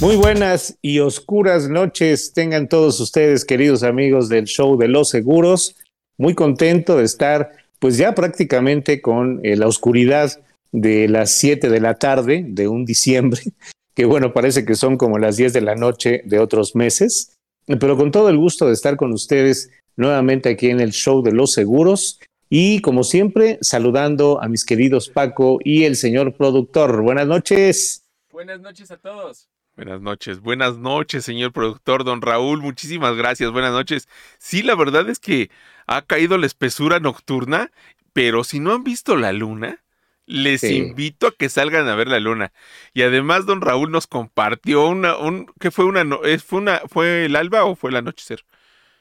Muy buenas y oscuras noches tengan todos ustedes, queridos amigos del show de los seguros. Muy contento de estar, pues ya prácticamente con eh, la oscuridad de las 7 de la tarde de un diciembre, que bueno, parece que son como las 10 de la noche de otros meses, pero con todo el gusto de estar con ustedes nuevamente aquí en el show de los seguros y como siempre saludando a mis queridos Paco y el señor productor. Buenas noches. Buenas noches a todos. Buenas noches, buenas noches, señor productor, don Raúl, muchísimas gracias, buenas noches. Sí, la verdad es que ha caído la espesura nocturna, pero si no han visto la luna, les invito a que salgan a ver la luna. Y además, don Raúl nos compartió una, un, ¿qué fue una, fue una, fue el alba o fue el anochecer?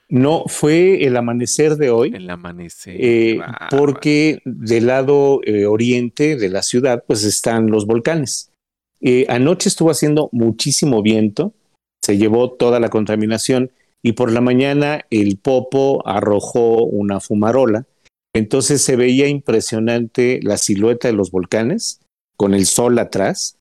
No, fue el amanecer de hoy. El amanecer. Eh, porque del lado eh, oriente de la ciudad, pues están los volcanes. Eh, anoche estuvo haciendo muchísimo viento, se llevó toda la contaminación y por la mañana el Popo arrojó una fumarola. Entonces se veía impresionante la silueta de los volcanes con el sol atrás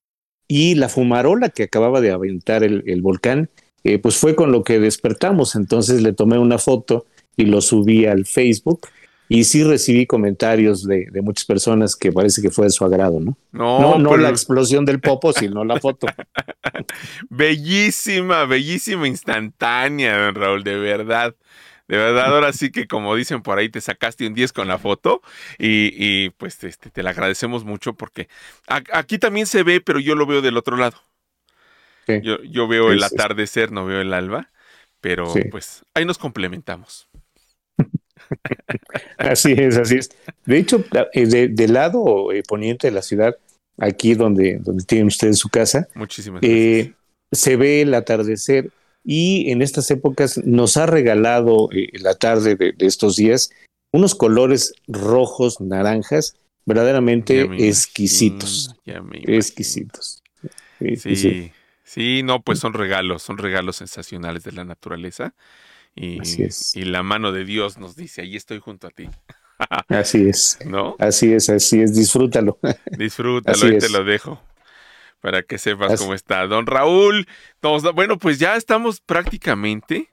y la fumarola que acababa de aventar el, volcán, eh, pues fue con lo que despertamos. Entonces le tomé una foto y lo subí al Facebook y sí recibí comentarios de, muchas personas que parece que fue de su agrado, ¿no? No, no, la explosión del popo, sino la foto. bellísima, bellísima instantánea, Raúl, de verdad. De verdad, ahora sí que como dicen por ahí, te sacaste un 10 con la foto y, pues este, te la agradecemos mucho porque aquí también se ve, pero yo lo veo del otro lado. Yo, yo, veo el atardecer, no veo el alba, pero pues ahí nos complementamos así es, así es. De hecho, eh, del lado eh, poniente de la ciudad, aquí donde, donde tienen ustedes su casa, eh, se ve el atardecer y en estas épocas nos ha regalado la tarde de, estos días unos colores rojos, naranjas, verdaderamente exquisitos. exquisitos. sí, sí, no, pues son regalos, son regalos sensacionales de la naturaleza. Y, y la mano de Dios nos dice, ahí estoy junto a ti. así es. ¿No? Así es, así es, disfrútalo. Disfrútalo y te lo dejo para que sepas cómo está. Don Raúl, bueno, pues ya estamos prácticamente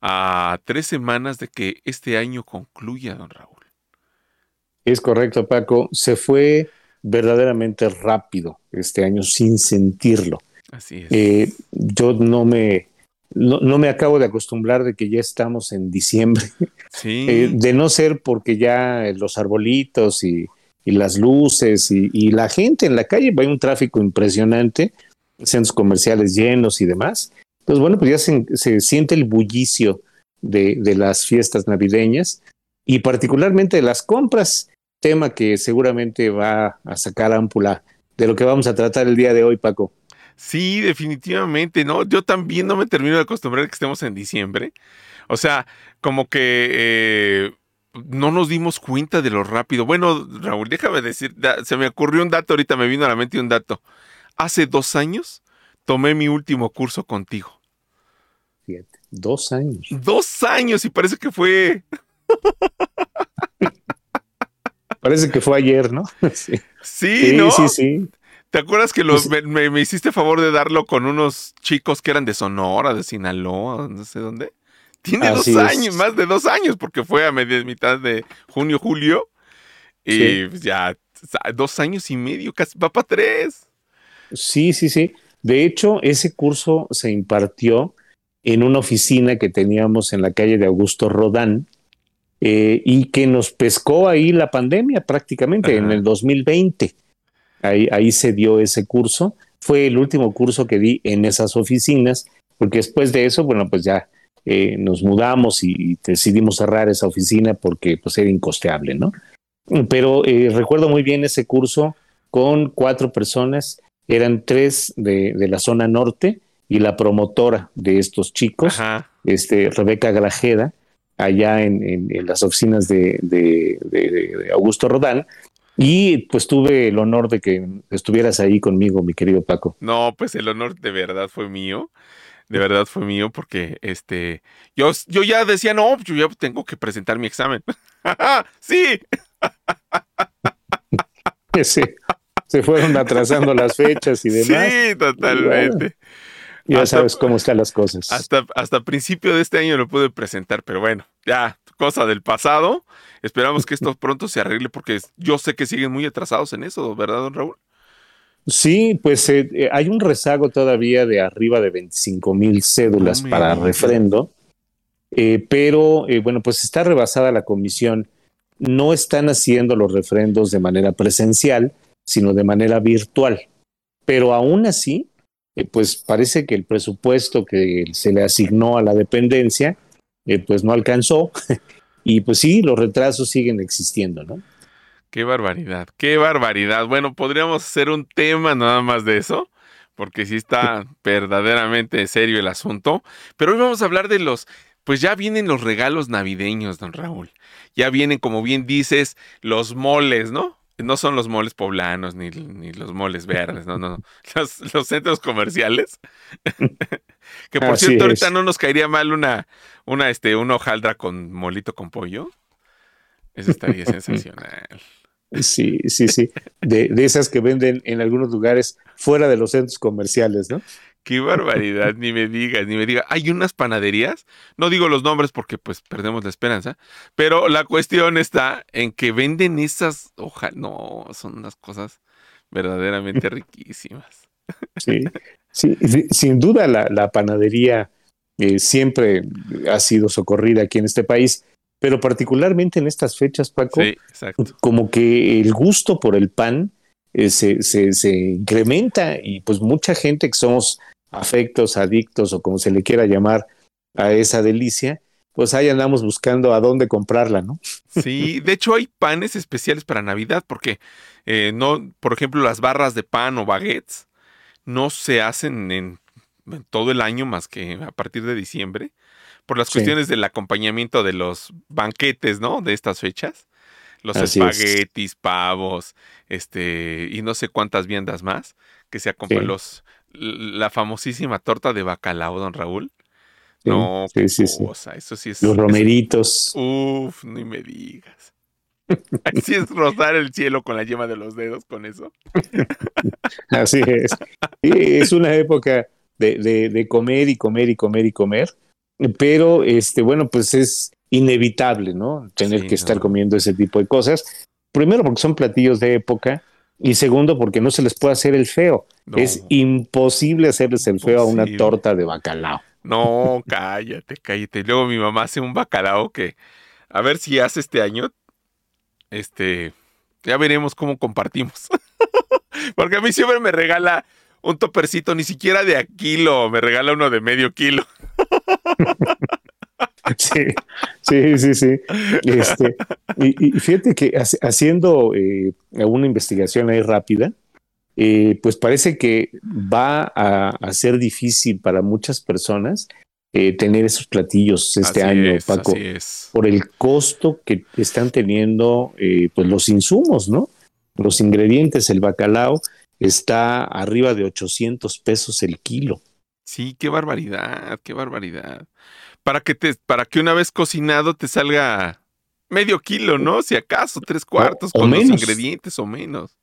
a tres semanas de que este año concluya, don Raúl. Es correcto, Paco. Se fue verdaderamente rápido este año sin sentirlo. Así es. Eh, yo no me, no, me acabo de acostumbrar de que ya estamos en diciembre. Sí. Eh, de no ser porque ya los arbolitos y, las luces y, la gente en la calle, hay un tráfico impresionante, centros comerciales llenos y demás. Entonces, bueno, pues ya se, siente el bullicio de, de, las fiestas navideñas y particularmente de las compras, tema que seguramente va a sacar ámpula de lo que vamos a tratar el día de hoy, Paco. Sí, definitivamente, ¿no? Yo también no me termino de acostumbrar a que estemos en diciembre. O sea, como que eh, no nos dimos cuenta de lo rápido. Bueno, Raúl, déjame decir, se me ocurrió un dato, ahorita me vino a la mente un dato. Hace dos años tomé mi último curso contigo. Fíjate, dos años. Dos años y parece que fue... Parece que fue ayer, ¿no? Sí, sí, ¿no? sí, sí. ¿Te acuerdas que los, pues me, hiciste favor de darlo con unos chicos que eran de Sonora, de Sinaloa, no sé dónde? Tiene dos años, más de dos años, porque fue a media, mitad de junio, julio. Y ya dos años y medio, casi va para tres. Sí, sí, sí. De hecho, ese curso se impartió en una oficina que teníamos en la calle de Augusto Rodán eh, y que nos pescó ahí la pandemia prácticamente en el 2020. Ahí, se dio ese curso. Fue el último curso que di en esas oficinas, porque después de eso, bueno, pues ya eh, nos mudamos y, decidimos cerrar esa oficina porque pues era incosteable, ¿no? Pero eh, recuerdo muy bien ese curso con cuatro personas, eran tres de, la zona norte y la promotora de estos chicos, este, Rebeca Grajeda, allá en, las oficinas de, de, Augusto Rodán, y pues tuve el honor de que estuvieras ahí conmigo, mi querido Paco. No, pues el honor de verdad fue mío. De verdad fue mío porque este yo, yo ya decía, no, yo ya tengo que presentar mi examen. sí. sí. Se fueron atrasando las fechas y demás. Sí, totalmente. Ya sabes cómo están las cosas. Hasta, hasta principio de este año lo pude presentar, pero bueno, ya, cosa del pasado. Esperamos que esto pronto se arregle porque yo sé que siguen muy atrasados en eso, ¿verdad, don Raúl? Sí, pues eh, eh, hay un rezago todavía de arriba de 25 mil cédulas para refrendo, eh, pero bueno, pues está rebasada la comisión. No están haciendo los refrendos de manera presencial, sino de manera virtual. Pero aún así, pues parece que el presupuesto que se le asignó a la dependencia, pues no alcanzó. y pues sí, los retrasos siguen existiendo, ¿no? Qué barbaridad, qué barbaridad. Bueno, podríamos hacer un tema nada más de eso, porque sí está verdaderamente serio el asunto. Pero hoy vamos a hablar de los, pues ya vienen los regalos navideños, don Raúl. Ya vienen, como bien dices, los moles, ¿no? No son los moles poblanos ni, los moles verdes, no, no, los, centros comerciales. que por cierto, ahorita no nos caería mal una, una, este, una hojaldra con molito con pollo. Eso estaría sensacional. Sí, sí, sí. De, de, esas que venden en algunos lugares fuera de los centros comerciales, ¿no? Qué barbaridad, ni me digas, ni me digas. Hay unas panaderías, no digo los nombres porque pues perdemos la esperanza, pero la cuestión está en que venden esas hojas, no, son unas cosas verdaderamente riquísimas. Sí, sí, sin duda la, panadería eh, siempre ha sido socorrida aquí en este país, pero particularmente en estas fechas, Paco, como que el gusto por el pan eh, se, se, se, incrementa y pues mucha gente que somos afectos, adictos o como se le quiera llamar a esa delicia, pues ahí andamos buscando a dónde comprarla, ¿no? Sí, de hecho hay panes especiales para Navidad porque eh, no, por ejemplo, las barras de pan o baguettes no se hacen en, todo el año más que a partir de diciembre por las cuestiones del acompañamiento de los banquetes, ¿no? De estas fechas. Los espaguetis, pavos, este, y no sé cuántas viandas más que se acompañan los la famosísima torta de bacalao, don Raúl. no, sí, sí, eso sí es. Los romeritos. uf, ni me digas. Así es rozar el cielo con la yema de los dedos, con eso. Así es. es una época de, comer y comer y comer y comer. Pero, este, bueno, pues es inevitable, ¿no? Tener que estar comiendo ese tipo de cosas. Primero porque son platillos de época y segundo, porque no se les puede hacer el feo. Es imposible hacerles el feo a una torta de bacalao. No, cállate, cállate. Luego mi mamá hace un bacalao que, a ver si hace este año. Este, ya veremos cómo compartimos. porque a mí siempre me regala un topercito, ni siquiera de a kilo, me regala uno de medio kilo. Sí, sí, sí, sí. Este, y, fíjate que haciendo eh, una investigación ahí rápida, eh, pues parece que va a, ser difícil para muchas personas eh, tener esos platillos este año, Paco, por el costo que están teniendo pues los insumos, ¿no? Los ingredientes, el bacalao está arriba de 800 pesos el kilo. Sí, qué barbaridad, qué barbaridad para que te, para que una vez cocinado te salga medio kilo, ¿no? Si acaso, tres cuartos con los ingredientes o menos.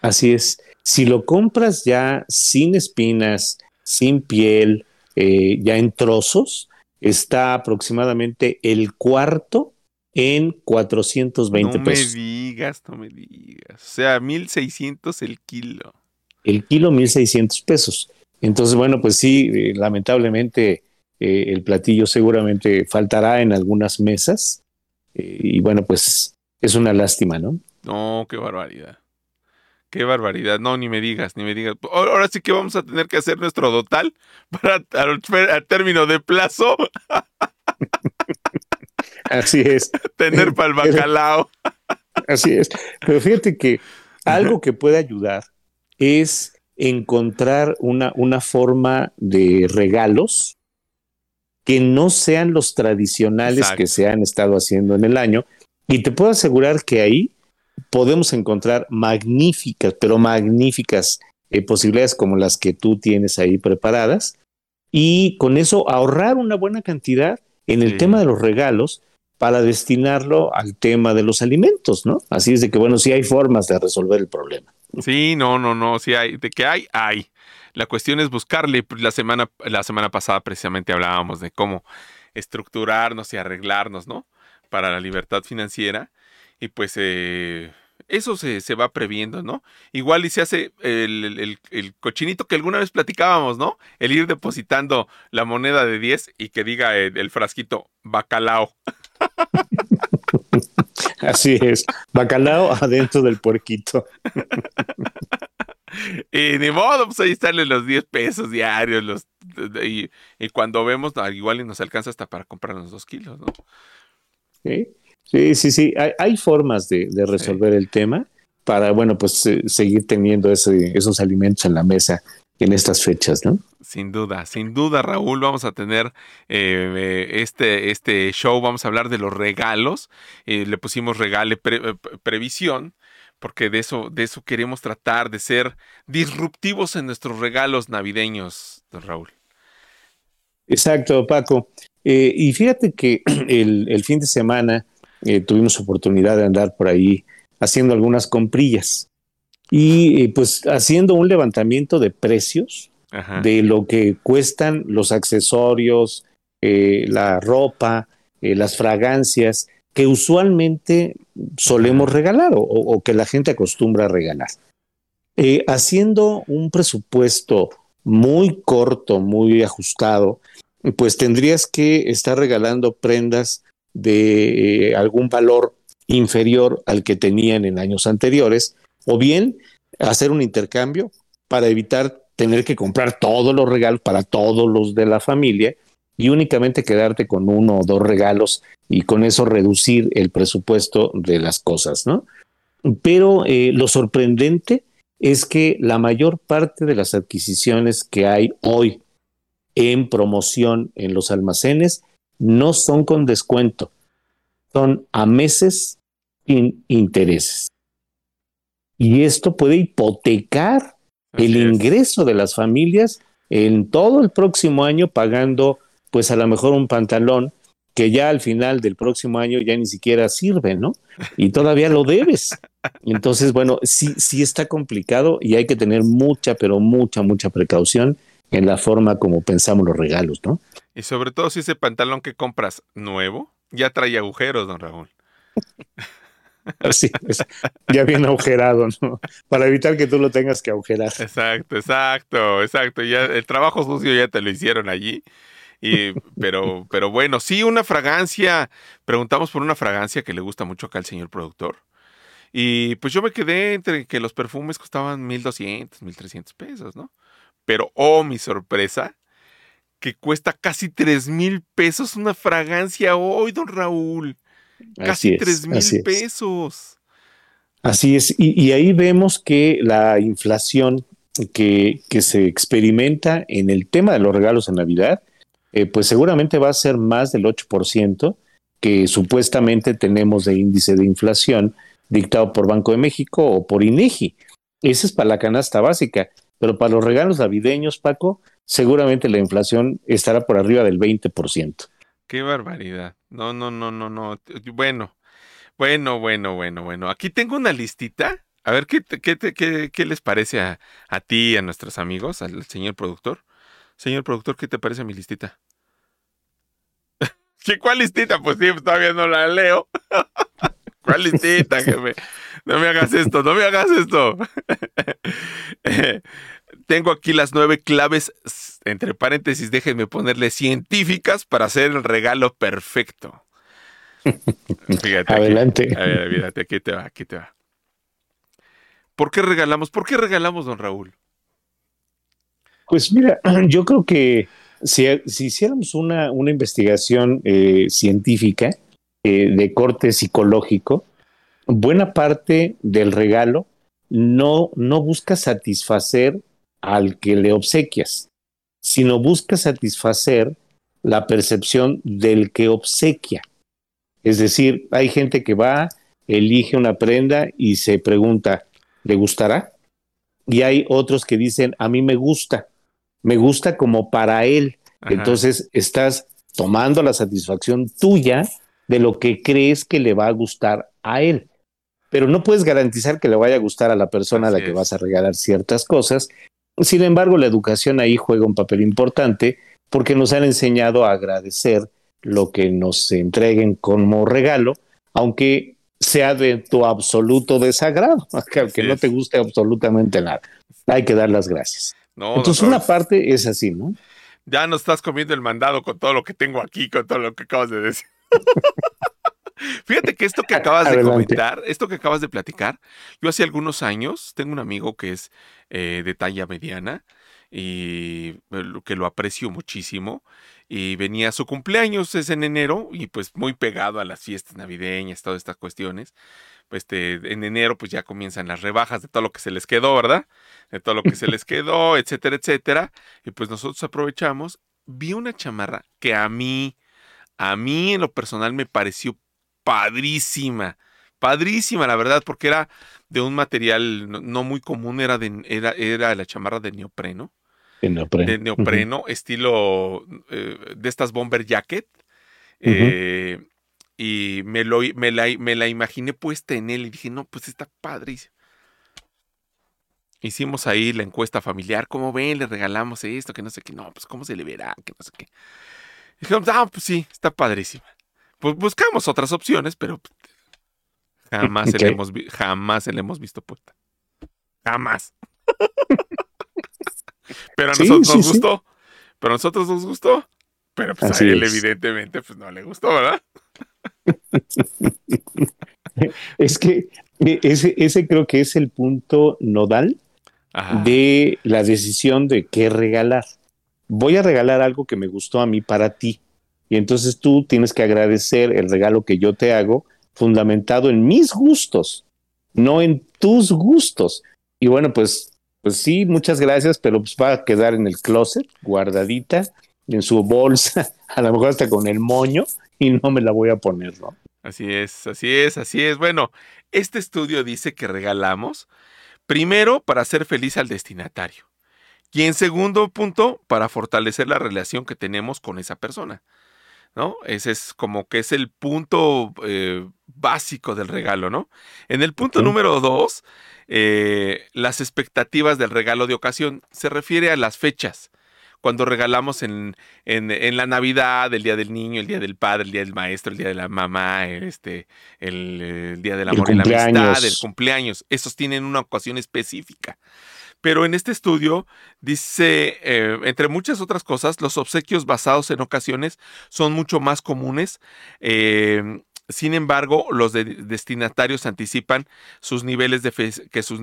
Así es. Si lo compras ya sin espinas, sin piel, eh, ya en trozos, está aproximadamente el cuarto en 420 pesos. No me digas, no me digas. O sea, 1600 el kilo. El kilo, 1600 pesos. Entonces, bueno, pues sí, eh, lamentablemente eh, el platillo seguramente faltará en algunas mesas. Eh, y bueno, pues es una lástima, ¿no? No, qué barbaridad. Qué barbaridad. No, ni me digas, ni me digas. Ahora sí que vamos a tener que hacer nuestro total para al, término de plazo. Así es. Tener para el bacalao. Así es. Pero fíjate que algo que puede ayudar es encontrar una, una forma de regalos que no sean los tradicionales que se han estado haciendo en el año. Y te puedo asegurar que ahí podemos encontrar magníficas, pero magníficas eh, posibilidades como las que tú tienes ahí preparadas. Y con eso ahorrar una buena cantidad en el tema de los regalos para destinarlo al tema de los alimentos, ¿no? Así es de que, bueno, sí hay formas de resolver el problema. Sí, no, no, no, sí hay, de que hay, hay. La cuestión es buscarle. Pues, la semana, la semana pasada precisamente hablábamos de cómo estructurarnos y arreglarnos, ¿no? Para la libertad financiera. Y pues eh, eso se, se, va previendo, ¿no? Igual y se hace el, el, cochinito que alguna vez platicábamos, ¿no? El ir depositando la moneda de 10 y que diga el, frasquito bacalao. Así es, bacalao adentro del puerquito. y ni modo, pues ahí están los 10 pesos diarios, los, y, y cuando vemos, igual y nos alcanza hasta para comprar los dos kilos, ¿no? Sí. Sí, sí, sí. Hay, formas de, resolver el tema para, bueno, pues eh, seguir teniendo esos alimentos en la mesa en estas fechas, ¿no? Sin duda, sin duda, Raúl, vamos a tener eh, este, este show, vamos a hablar de los regalos. Eh, le pusimos regale previsión, porque de eso, de eso queremos tratar, de ser disruptivos en nuestros regalos navideños, don Raúl. Exacto, Paco. y fíjate que el, el fin de semana eh, tuvimos oportunidad de andar por ahí haciendo algunas comprillas y eh, pues haciendo un levantamiento de precios de lo que cuestan los accesorios, eh, la ropa, las fragancias que usualmente solemos regalar o, que la gente acostumbra a regalar. haciendo un presupuesto muy corto, muy ajustado, pues tendrías que estar regalando prendas de eh, algún valor inferior al que tenían en años anteriores, o bien hacer un intercambio para evitar tener que comprar todos los regalos para todos los de la familia y únicamente quedarte con uno o dos regalos y con eso reducir el presupuesto de las cosas, ¿no? Pero eh, lo sorprendente es que la mayor parte de las adquisiciones que hay hoy en promoción en los almacenes no son con descuento, son a meses sin intereses. Y esto puede hipotecar el ingreso de las familias en todo el próximo año pagando pues a lo mejor un pantalón que ya al final del próximo año ya ni siquiera sirve, ¿no? Y todavía lo debes. Entonces, bueno, sí, sí está complicado y hay que tener mucha, pero mucha, mucha precaución en la forma como pensamos los regalos, ¿no? Y sobre todo si ese pantalón que compras nuevo ya trae agujeros, don Raúl. Así es, ya bien agujerado, ¿no? Para evitar que tú lo tengas que agujerar. Exacto, exacto, exacto. Ya el trabajo sucio ya te lo hicieron allí. Y, pero, pero bueno, sí, una fragancia. Preguntamos por una fragancia que le gusta mucho acá al señor productor. Y pues yo me quedé entre que los perfumes costaban 1200, 1300 pesos, ¿no? Pero, oh, mi sorpresa, que cuesta casi 3 mil pesos una fragancia hoy, don Raúl. Casi 3 mil pesos. Así es, y, ahí vemos que la inflación que, que, se experimenta en el tema de los regalos en Navidad, eh, pues seguramente va a ser más del 8% que supuestamente tenemos de índice de inflación dictado por Banco de México o por INEGI. Esa es para la canasta básica. Pero para los regalos navideños, Paco, seguramente la inflación estará por arriba del 20%. Qué barbaridad. No, no, no, no, no. Bueno, bueno, bueno, bueno, bueno. Aquí tengo una listita. A ver, ¿qué, qué, qué, qué les parece a, a ti, a nuestros amigos, al señor productor? Señor productor, ¿qué te parece mi listita? ¿Qué, ¿Cuál listita? Pues sí, todavía no la leo. ¿Cuál listita, jefe? No me hagas esto, no me hagas esto. Tengo aquí las nueve claves, entre paréntesis, déjenme ponerle científicas para hacer el regalo perfecto. Fíjate. Adelante. a ver, fíjate, aquí te va, aquí te va. ¿Por qué regalamos? ¿Por qué regalamos, don Raúl? Pues mira, yo creo que si, hiciéramos una, una investigación eh, científica eh, de corte psicológico, buena parte del regalo no, no busca satisfacer al que le obsequias, sino busca satisfacer la percepción del que obsequia. Es decir, hay gente que va, elige una prenda y se pregunta, ¿le gustará? Y hay otros que dicen, a mí me gusta, me gusta como para él. Entonces estás tomando la satisfacción tuya de lo que crees que le va a gustar a él pero no puedes garantizar que le vaya a gustar a la persona a la que vas a regalar ciertas cosas. Sin embargo, la educación ahí juega un papel importante porque nos han enseñado a agradecer lo que nos entreguen como regalo, aunque sea de tu absoluto desagrado, aunque no te guste absolutamente nada. Hay que dar las gracias. Entonces, una parte es así, ¿no? Ya no estás comiendo el mandado con todo lo que tengo aquí, con todo lo que acabas de decir. Fíjate que esto que acabas de comentar, esto que acabas de platicar, yo hace algunos años tengo un amigo que es eh, de talla mediana y que lo aprecio muchísimo. Y venía su cumpleaños, es en enero, y pues muy pegado a las fiestas navideñas, todas estas cuestiones. Este, en enero pues ya comienzan las rebajas de todo lo que se les quedó, ¿verdad? De todo lo que se les quedó, etcétera, etcétera. Y pues nosotros aprovechamos. Vi una chamarra que a mí, a mí en lo personal me pareció padrísima. Padrísima, la verdad, porque era de un material no, muy común, era, de, era, era la chamarra de neopreno. De neopreno. De neopreno, estilo eh, de estas bomber jacket. Eh, y me, lo, me, la, me la imaginé puesta en él y dije, no, pues está padrísima. Hicimos ahí la encuesta familiar, ¿cómo ven? Le regalamos esto, que no sé qué, no, pues cómo se le verá, que no sé qué. dijimos, ah, pues sí, está padrísima. Pues buscamos otras opciones, pero jamás, se, le hemos, jamás se le hemos visto puesta. Jamás. pero a nosotros nos gustó. Pero a nosotros nos gustó. Pero pues a él evidentemente pues no le gustó, ¿verdad? Es que e, ese, ese creo que es el punto nodal de la decisión de qué regalar. Voy a regalar algo que me gustó a mí para ti. Y entonces tú tienes que agradecer el regalo que yo te hago fundamentado en mis gustos, no en tus gustos. Y bueno, pues, pues sí, muchas gracias, pero pues va a quedar en el closet, guardadita, en su bolsa, a lo mejor hasta con el moño, y no me la voy a poner, ¿no? Así es, así es, así es. Bueno, este estudio dice que regalamos, primero, para hacer feliz al destinatario. Y en segundo punto, para fortalecer la relación que tenemos con esa persona. ¿no? Ese es como que es el punto eh, básico del regalo, ¿no? En el punto número dos, eh, las expectativas del regalo de ocasión se refiere a las fechas. Cuando regalamos en, en, la Navidad, el Día del Niño, el Día del Padre, el Día del Maestro, el Día de la Mamá, este, el, Día del Amor y la Amistad, el cumpleaños, esos tienen una ocasión específica. Pero en este estudio dice, eh, entre muchas otras cosas, los obsequios basados en ocasiones son mucho más comunes. Em, sin embargo, los destinatarios anticipan sus niveles de que sus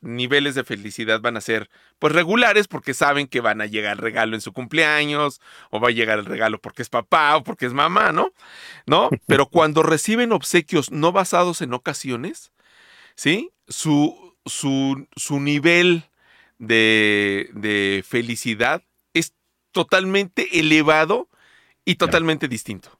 niveles de felicidad van a ser pues regulares porque saben que van a llegar el regalo en su cumpleaños o va a llegar el regalo porque es papá o porque es mamá, ¿no? ¿No? Pero cuando reciben obsequios no basados en ocasiones, ¿sí? Su, su, su nivel de, felicidad es totalmente elevado y totalmente distinto.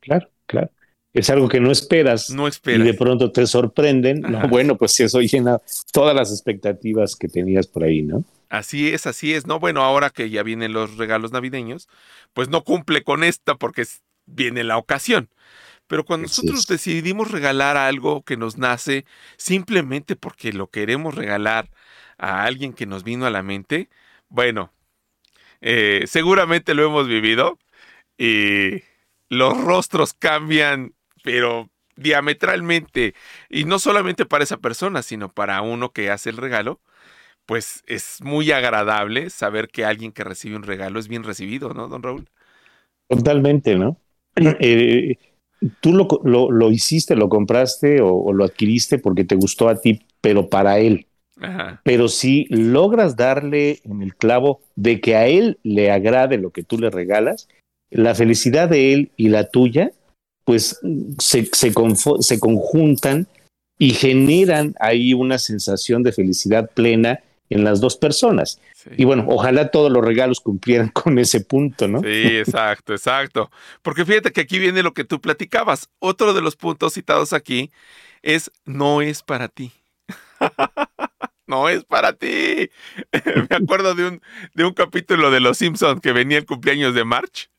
Claro, claro. Es algo que no esperas. No esperas. Y de pronto te sorprenden. bueno, pues eso llena todas las expectativas que tenías por ahí, ¿no? Así es, así es. No, bueno, ahora que ya vienen los regalos navideños, pues no cumple con esta porque viene la ocasión. Pero cuando nosotros decidimos regalar algo que nos nace simplemente porque lo queremos regalar a alguien que nos vino a la mente, bueno, eh, seguramente lo hemos vivido y los rostros cambian, pero diametralmente, y no solamente para esa persona, sino para uno que hace el regalo, pues es muy agradable saber que alguien que recibe un regalo es bien recibido, ¿no, don Raúl? Totalmente, ¿no? Eh, tú lo, lo, hiciste, lo compraste o, lo adquiriste porque te gustó a ti, pero para él. Pero si logras darle en el clavo de que a él le agrade lo que tú le regalas, la felicidad de él y la tuya, pues se, se, se conjuntan y generan ahí una sensación de felicidad plena en las dos personas. Y bueno, ojalá todos los regalos cumplieran con ese punto, ¿no? Sí, exacto, exacto. Porque fíjate que aquí viene lo que tú platicabas. Otro de los puntos citados aquí es no es para ti. no es para ti. Me acuerdo de un, de un capítulo de Los Simpsons que venía el cumpleaños de March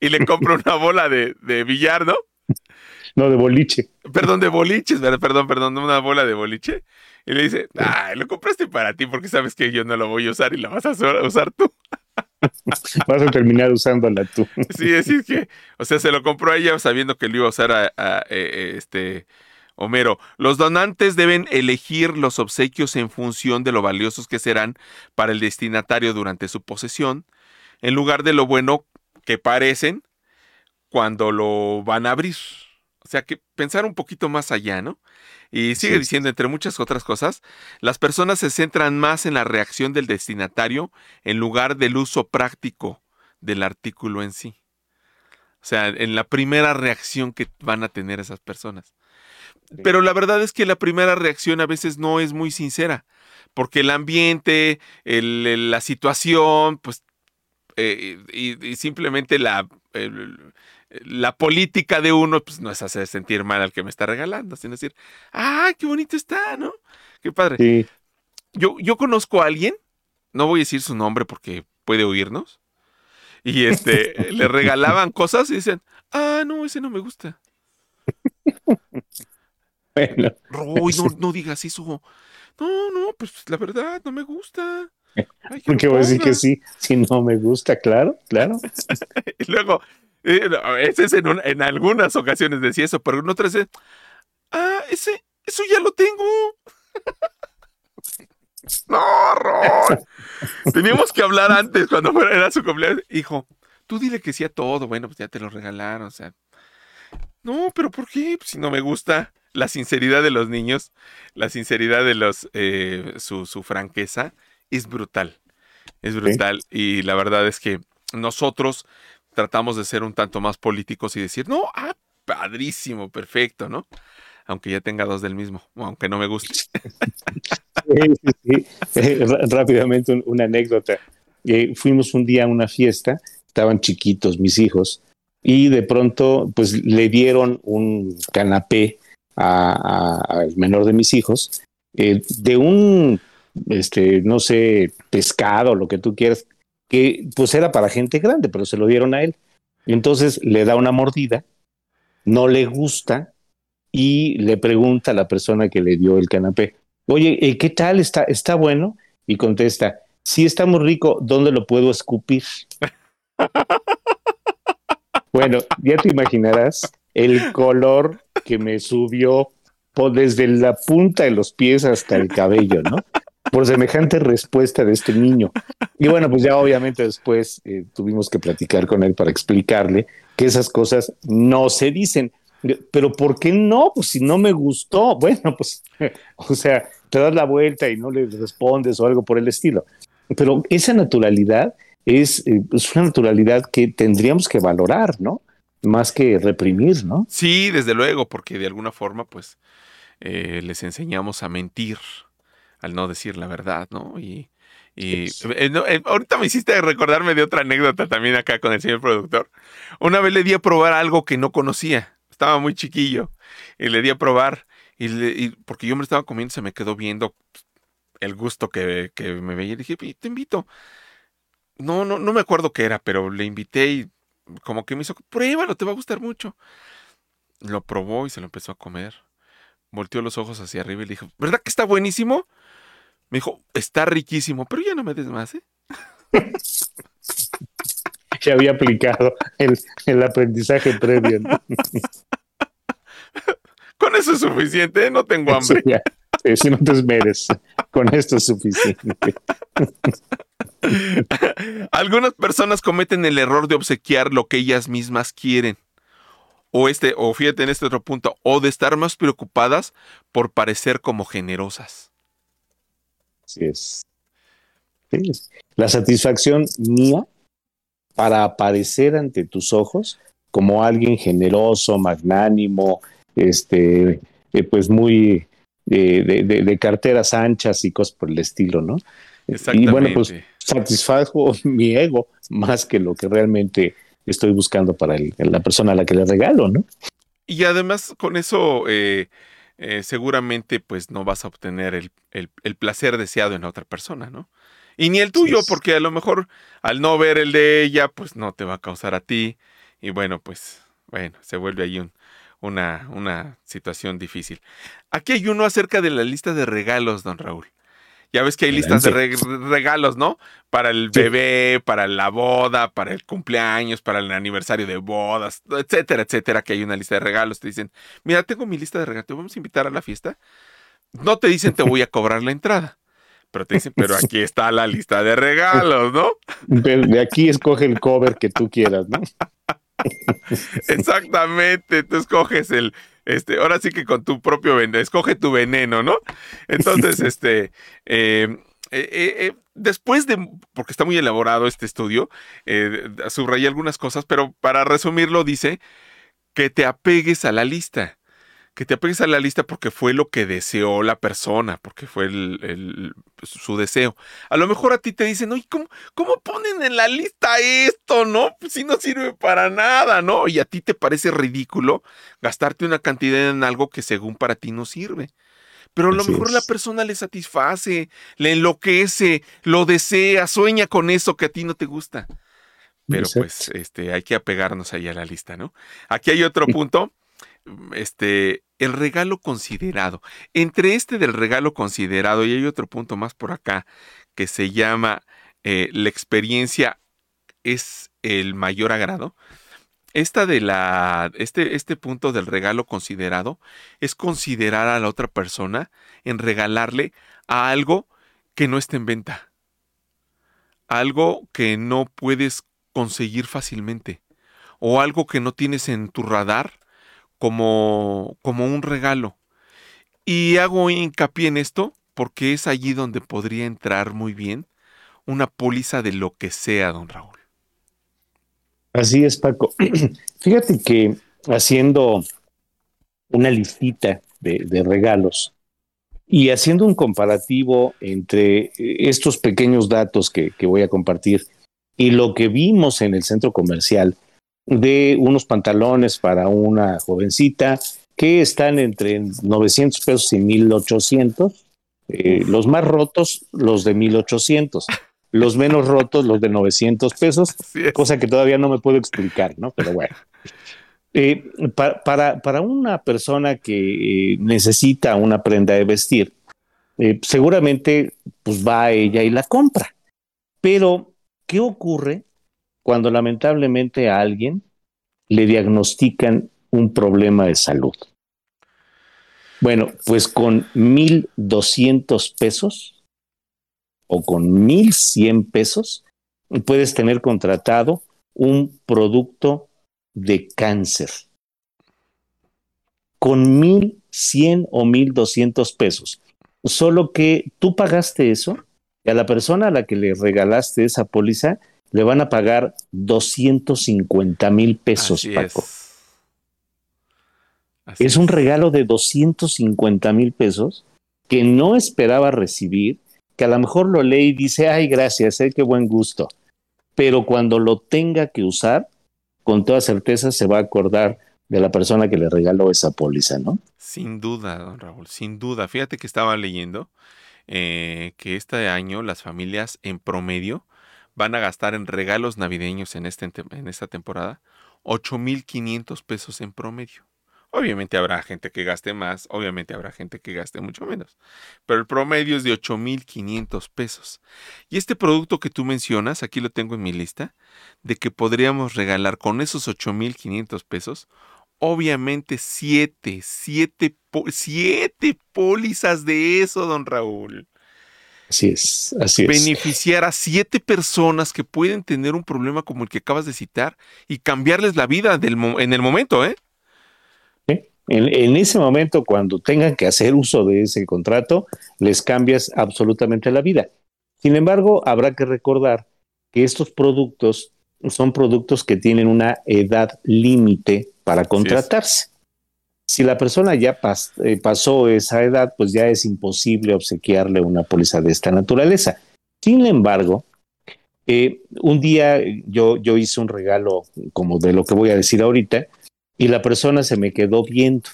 y le compro una bola de, de billar, ¿no? no, de boliche. Perdón, de boliches, perdón, perdón, una bola de boliche. Y le dice, ah, lo compraste para ti porque sabes que yo no lo voy a usar y la vas a usar tú. Vas a terminar usándola tú. Sí, es que, o sea, se lo compró a ella sabiendo que lo iba a usar a, eh, eh, este Homero. Los donantes deben elegir los obsequios en función de lo valiosos que serán para el destinatario durante su posesión, en lugar de lo bueno que parecen cuando lo van a abrir. O sea que pensar un poquito más allá, ¿no? Y sigue diciendo, entre muchas otras cosas, las personas se centran más en la reacción del destinatario en lugar del uso práctico del artículo en sí. O sea, en la primera reacción que van a tener esas personas. Pero la verdad es que la primera reacción a veces no es muy sincera, porque el ambiente, la situación, pues, eh, y, simplemente la, la política de uno, pues no es hacer sentir mal al que me está regalando, sino decir, ¡ay, qué bonito está, ¿no? Qué padre. Yo, yo conozco a alguien, no voy a decir su nombre porque puede oírnos, y este, le regalaban cosas y dicen, ah, no, ese no me gusta. Bueno. Roy, no, no digas eso. No, no, pues la verdad, no me gusta. Porque voy a decir que sí, si no me gusta, claro, claro. y luego, ese es en, algunas ocasiones decía eso, pero en otras es, ah, ese, eso ya lo tengo. no, Ron. Teníamos que hablar antes cuando fuera, era su cumpleaños. Hijo, tú dile que sí a todo. Bueno, pues ya te lo regalaron, o sea. No, pero ¿por qué? Pues si no me gusta la sinceridad de los niños, la sinceridad de los, eh, su, su, franqueza es brutal. Es brutal. Y la verdad es que nosotros tratamos de ser un tanto más políticos y decir, no, ah, padrísimo, perfecto, ¿no? Aunque ya tenga dos del mismo, aunque no me guste. Eh, rápidamente una anécdota. Eh, fuimos un día a una fiesta, estaban chiquitos mis hijos, y de pronto pues le dieron un canapé al menor de mis hijos eh, de un, este, no sé, pescado, lo que tú quieras, que pues era para gente grande, pero se lo dieron a él. Entonces le da una mordida, no le gusta y le pregunta a la persona que le dio el canapé, oye, eh, ¿qué tal? ¿Está, está bueno? Y contesta, sí está muy rico, ¿dónde lo puedo escupir? bueno, ya te imaginarás el color que me subió desde la punta de los pies hasta el cabello, ¿no? Por semejante respuesta de este niño. Y bueno, pues ya obviamente después eh, tuvimos que platicar con él para explicarle que esas cosas no se dicen. Pero ¿por qué no? Pues si no me gustó, bueno, pues, o sea, te das la vuelta y no le respondes o algo por el estilo. Pero esa naturalidad es, eh, es una naturalidad que tendríamos que valorar, ¿no? Más que reprimir, ¿no? Sí, desde luego, porque de alguna forma, pues, eh, les enseñamos a mentir al no decir la verdad, ¿no? Y, y eh, eh, ahorita me hiciste recordarme de otra anécdota también acá con el señor productor. Una vez le di a probar algo que no conocía. Estaba muy chiquillo. Y le di a probar. Y, porque yo me estaba comiendo, se me quedó viendo el gusto que, que me veía. Y dije, te invito. No, no, no me acuerdo qué era, pero le invité y como que me hizo, pruébalo, te va a gustar mucho. Lo probó y se lo empezó a comer. Volteó los ojos hacia arriba y le dijo, ¿verdad que está buenísimo? Me dijo, está riquísimo, pero ya no me des más, ¿eh? ya había aplicado el, aprendizaje previo. Con eso es suficiente, ¿eh? no tengo hambre. si no te esmeres, con esto es suficiente. Algunas personas cometen el error de obsequiar lo que ellas mismas quieren. O este, o fíjate en este otro punto, o de estar más preocupadas por parecer como generosas es. La satisfacción mía para aparecer ante tus ojos como alguien generoso, magnánimo, este, eh, pues muy de, carteras anchas y cosas por el estilo, ¿no? Y bueno, pues satisfago mi ego más que lo que realmente estoy buscando para la persona a la que le regalo, ¿no? Y además con eso eh, eh, seguramente pues no vas a obtener el, placer deseado en la otra persona, ¿no? Y ni el tuyo, porque a lo mejor al no ver el de ella, pues no te va a causar a ti. Y bueno, pues, bueno, se vuelve ahí un, una, una situación difícil. Aquí hay uno acerca de la lista de regalos, don Raúl. Ya ves que hay listas de regalos, ¿no? Para el bebé, para la boda, para el cumpleaños, para el aniversario de bodas, etcétera, etcétera, que hay una lista de regalos. Te dicen, mira, tengo mi lista de regalos, ¿te vamos a invitar a la fiesta? No te dicen, te voy a cobrar la entrada. Pero te dicen, pero aquí está la lista de regalos, ¿no? De, aquí escoge el cover que tú quieras, ¿no? Exactamente, tú escoges el, este, ahora sí que con tu propio veneno, escoge tu veneno, ¿no? Entonces, este, eh, eh, eh, después de, porque está muy elaborado este estudio, subrayé algunas cosas, pero para resumirlo dice que te apegues a la lista que te apegues a la lista porque fue lo que deseó la persona, porque fue el, su deseo. A lo mejor a ti te dicen, oye, ¿cómo, ¿cómo ponen en la lista esto, no? Pues si no sirve para nada, ¿no? Y a ti te parece ridículo gastarte una cantidad en algo que según para ti no sirve. Pero a lo mejor la persona le satisface, le enloquece, lo desea, sueña con eso que a ti no te gusta. Pero pues este, hay que apegarnos ahí a la lista, ¿no? Aquí hay otro punto este, el regalo considerado. Entre este del regalo considerado, y hay otro punto más por acá, que se llama eh, la experiencia es el mayor agrado. Esta de la, este, este punto del regalo considerado es considerar a la otra persona en regalarle a algo que no esté en venta. Algo que no puedes conseguir fácilmente. O algo que no tienes en tu radar como, como un regalo. Y hago hincapié en esto porque es allí donde podría entrar muy bien una póliza de lo que sea, don Raúl. Así es, Paco. Fíjate que haciendo una listita de, regalos y haciendo un comparativo entre estos pequeños datos que voy a compartir y lo que vimos en el centro comercial, de unos pantalones para una jovencita que están entre 900 pesos y 1800. Eh, los más rotos, los de 1800. Los menos rotos, los de 900 pesos, cosa que todavía no me puedo explicar, ¿no? Pero bueno. Eh, para, para, una persona que eh, necesita una prenda de vestir, seguramente pues va a ella y la compra. Pero, ¿qué ocurre cuando lamentablemente a alguien le diagnostican un problema de salud. Bueno, pues con 1.200 pesos o con 1.100 pesos puedes tener contratado un producto de cáncer. Con 1.100 o 1.200 pesos. Solo que tú pagaste eso y a la persona a la que le regalaste esa póliza le van a pagar 250 mil pesos, Paco. Es. un regalo de 250 mil pesos que no esperaba recibir, que a lo mejor lo lee y dice, ay, gracias, eh, qué buen gusto. Pero cuando lo tenga que usar, con toda certeza se va a acordar de la persona que le regaló esa póliza, ¿no? Sin duda, don Raúl, sin duda. Fíjate que estaba leyendo eh, que este año las familias en promedio van a gastar en regalos navideños en, este, en esta temporada 8.500 pesos en promedio. Obviamente habrá gente que gaste más, obviamente habrá gente que gaste mucho menos, pero el promedio es de 8.500 pesos. Y este producto que tú mencionas, aquí lo tengo en mi lista, de que podríamos regalar con esos 8.500 pesos, obviamente siete, siete, siete pólizas de eso, don Raúl. Así es, así beneficiar a siete personas que pueden tener un problema como el que acabas de citar y cambiarles la vida en el momento, ¿eh? En, ese momento, cuando tengan que hacer uso de ese contrato, les cambias absolutamente la vida. Sin embargo, habrá que recordar que estos productos son productos que tienen una edad límite para contratarse. Si la persona ya eh, pasó esa edad, pues ya es imposible obsequiarle una póliza de esta naturaleza. Sin embargo, eh, un día yo, hice un regalo como de lo que voy a decir ahorita y la persona se me quedó viendo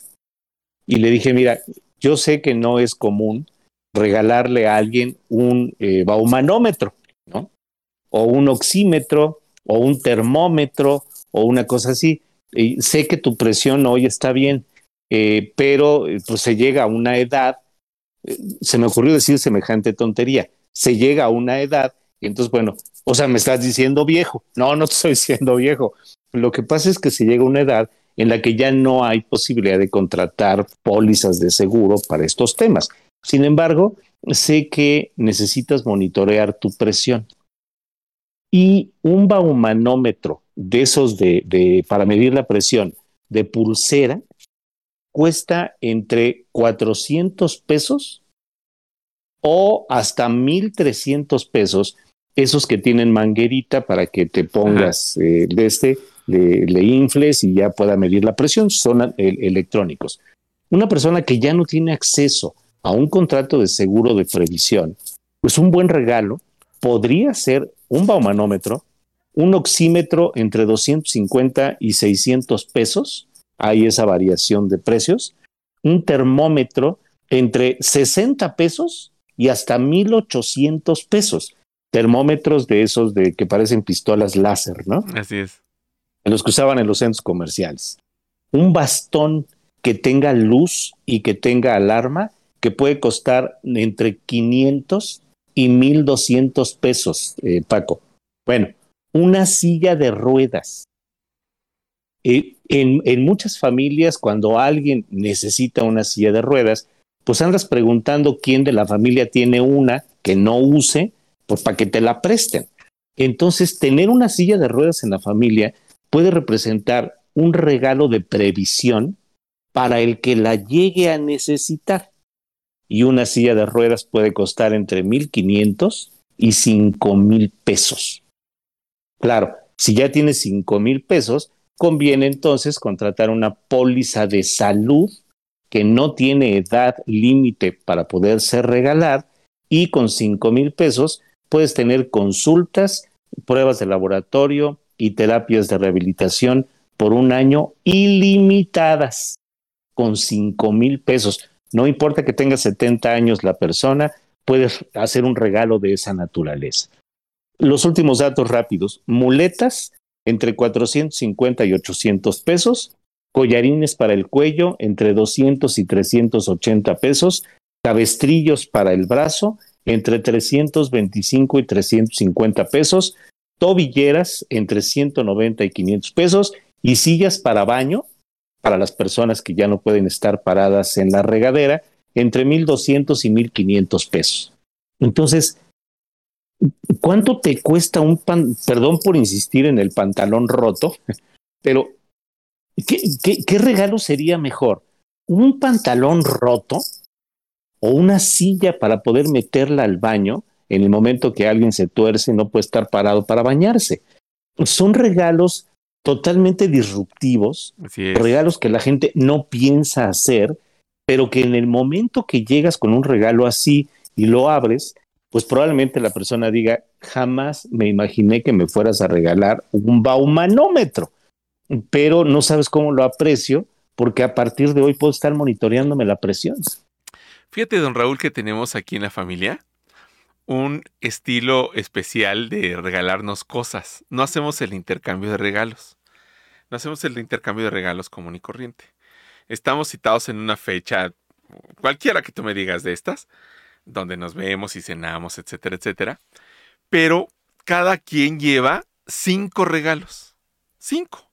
y le dije, mira, yo sé que no es común regalarle a alguien un eh, baumanómetro, ¿no? O un oxímetro, o un termómetro, o una cosa así sé que tu presión hoy está bien, eh, pero pues se llega a una edad, se me ocurrió decir semejante tontería, se llega a una edad, y entonces, bueno, o sea, me estás diciendo viejo. No, no te estoy diciendo viejo. Lo que pasa es que se llega a una edad en la que ya no hay posibilidad de contratar pólizas de seguro para estos temas. Sin embargo, sé que necesitas monitorear tu presión. Y un baumanómetro de esos de, para medir la presión de pulsera cuesta entre 400 pesos o hasta 1,300 pesos, esos que tienen manguerita para que te pongas eh, de este, le, infles y ya pueda medir la presión, son electrónicos. Una persona que ya no tiene acceso a un contrato de seguro de previsión, pues un buen regalo podría ser un baumanómetro, un oxímetro entre 250 y 600 pesos, hay esa variación de precios, un termómetro entre 60 pesos y hasta 1800 pesos. Termómetros de esos de que parecen pistolas láser, ¿no? Así es. Los que usaban en los centros comerciales. Un bastón que tenga luz y que tenga alarma que puede costar entre 500 y 1200 pesos, eh, Paco. Bueno, una silla de ruedas. Eh, en, muchas familias, cuando alguien necesita una silla de ruedas, pues andas preguntando quién de la familia tiene una que no use, pues para que te la presten. Entonces, tener una silla de ruedas en la familia puede representar un regalo de previsión para el que la llegue a necesitar y una silla de ruedas puede costar entre 1.500 y 5.000 pesos. Claro, si ya tienes 5.000 pesos, conviene entonces contratar una póliza de salud que no tiene edad límite para poderse regalar y con 5.000 pesos puedes tener consultas, pruebas de laboratorio y terapias de rehabilitación por un año ilimitadas con 5.000 pesos. No importa que tenga 70 años la persona, puedes hacer un regalo de esa naturaleza. Los últimos datos rápidos. Muletas entre 450 y 800 pesos. Collarines para el cuello entre 200 y 380 pesos. Cabestrillos para el brazo entre 325 y 350 pesos. Tobilleras entre 190 y 500 pesos. Y sillas para baño para las personas que ya no pueden estar paradas en la regadera, entre 1.200 y 1.500 pesos. Entonces, ¿cuánto te cuesta un pan? Perdón por insistir en el pantalón roto, pero ¿qué, qué, qué regalo sería mejor? ¿Un pantalón roto o una silla para poder meterla al baño en el momento que alguien se tuerce y no puede estar parado para bañarse? Son regalos totalmente disruptivos, regalos que la gente no piensa hacer, pero que en el momento que llegas con un regalo así y lo abres, pues probablemente la persona diga, jamás me imaginé que me fueras a regalar un baumanómetro, pero no sabes cómo lo aprecio porque a partir de hoy puedo estar monitoreándome la presión. Fíjate, don Raúl, que tenemos aquí en la familia un estilo especial de regalarnos cosas. No hacemos el intercambio de regalos. No hacemos el intercambio de regalos común y corriente. Estamos citados en una fecha, cualquiera que tú me digas de estas, donde nos vemos y cenamos, etcétera, etcétera. Pero cada quien lleva cinco regalos. Cinco.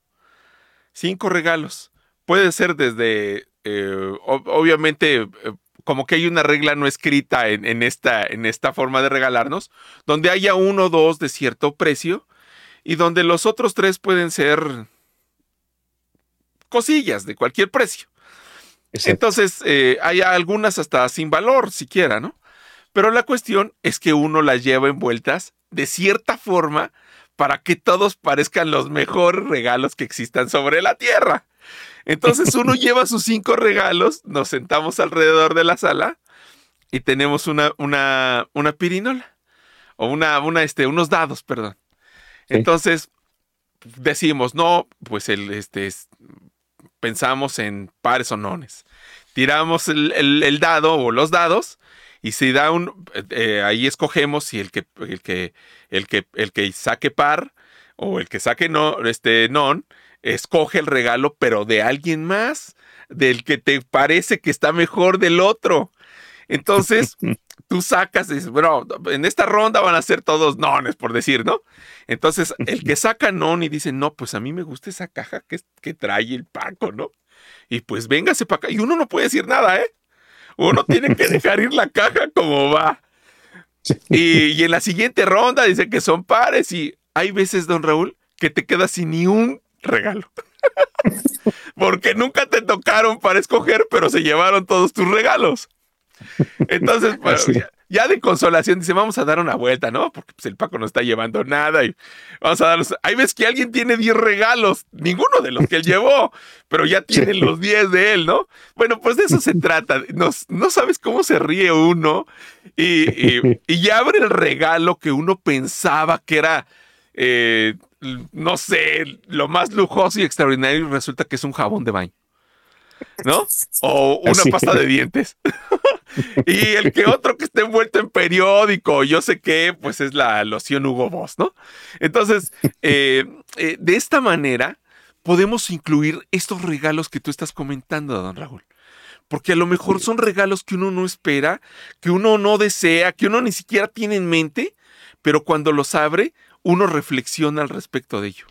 Cinco regalos. Puede ser desde, eh, obviamente, eh, como que hay una regla no escrita en, esta, en esta forma de regalarnos, donde haya uno o dos de cierto precio y donde los otros tres pueden ser cosillas de cualquier precio. Entonces, eh, hay algunas hasta sin valor siquiera, ¿no? Pero la cuestión es que uno las lleva envueltas de cierta forma para que todos parezcan los mejores regalos que existan sobre la tierra. Entonces uno lleva sus cinco regalos, nos sentamos alrededor de la sala y tenemos una, una, una pirinola o una, una, este, unos dados, perdón. Entonces decimos, no, pues el, este, pensamos en pares o nones. Tiramos el, dado o los dados y si da un, eh, ahí escogemos si el que, el que, el que, el que saque par o el que saque no, este, non, escoge el regalo, pero de alguien más, del que te parece que está mejor del otro. Entonces, tú sacas dices, bueno, en esta ronda van a ser todos nones, por decir, ¿no? Entonces, el que saca non y dice, no, pues a mí me gusta esa caja que, que trae el Paco, ¿no? Y pues véngase para acá. Y uno no puede decir nada, ¿eh? Uno tiene que dejar ir la caja como va. Y, y en la siguiente ronda dice que son pares y hay veces, don Raúl, que te quedas sin ni un regalo. Porque nunca te tocaron para escoger, pero se llevaron todos tus regalos. Entonces, pues, ya, de consolación dice, vamos a dar una vuelta, ¿no? Porque pues, el Paco no está llevando nada y vamos a darlos. Hay veces que alguien tiene 10 regalos, ninguno de los que él llevó, pero ya tiene los 10 de él, ¿no? Bueno, pues de eso se trata. No, no sabes cómo se ríe uno y, ya abre el regalo que uno pensaba que era... Eh, no sé, lo más lujoso y extraordinario y resulta que es un jabón de baño. ¿No? O una pasta de dientes. y el que otro que esté envuelto en periódico, yo sé qué, pues es la loción Hugo Boss, ¿no? Entonces, eh, eh, de esta manera podemos incluir estos regalos que tú estás comentando, don Raúl. Porque a lo mejor son regalos que uno no espera, que uno no desea, que uno ni siquiera tiene en mente, pero cuando los abre, uno reflexiona al respecto de ello.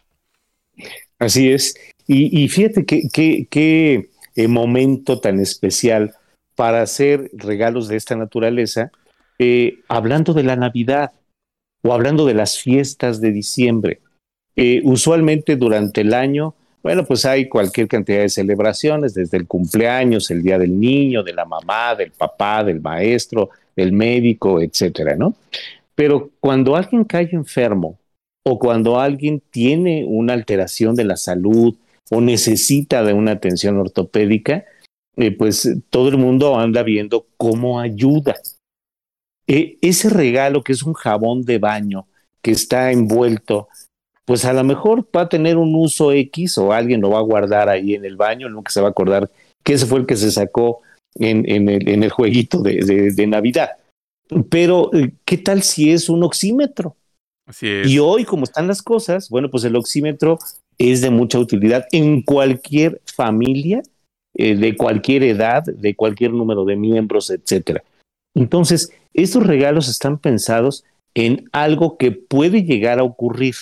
Así es. Y, fíjate qué eh, momento tan especial para hacer regalos de esta naturaleza, eh, hablando de la Navidad o hablando de las fiestas de diciembre. Eh, usualmente durante el año, bueno, pues hay cualquier cantidad de celebraciones, desde el cumpleaños, el día del niño, de la mamá, del papá, del maestro, del médico, etcétera, ¿no? Pero cuando alguien cae enfermo o cuando alguien tiene una alteración de la salud o necesita de una atención ortopédica, eh, pues todo el mundo anda viendo cómo ayuda. E, ese regalo que es un jabón de baño que está envuelto, pues a lo mejor va a tener un uso X o alguien lo va a guardar ahí en el baño, nunca se va a acordar que ese fue el que se sacó en, el, en el, jueguito de, de, Navidad. Pero, eh, ¿qué tal si es un oxímetro? Así es. Y hoy, como están las cosas, bueno, pues el oxímetro es de mucha utilidad en cualquier familia eh, de cualquier edad, de cualquier número de miembros, etcétera. Entonces, estos regalos están pensados en algo que puede llegar a ocurrir,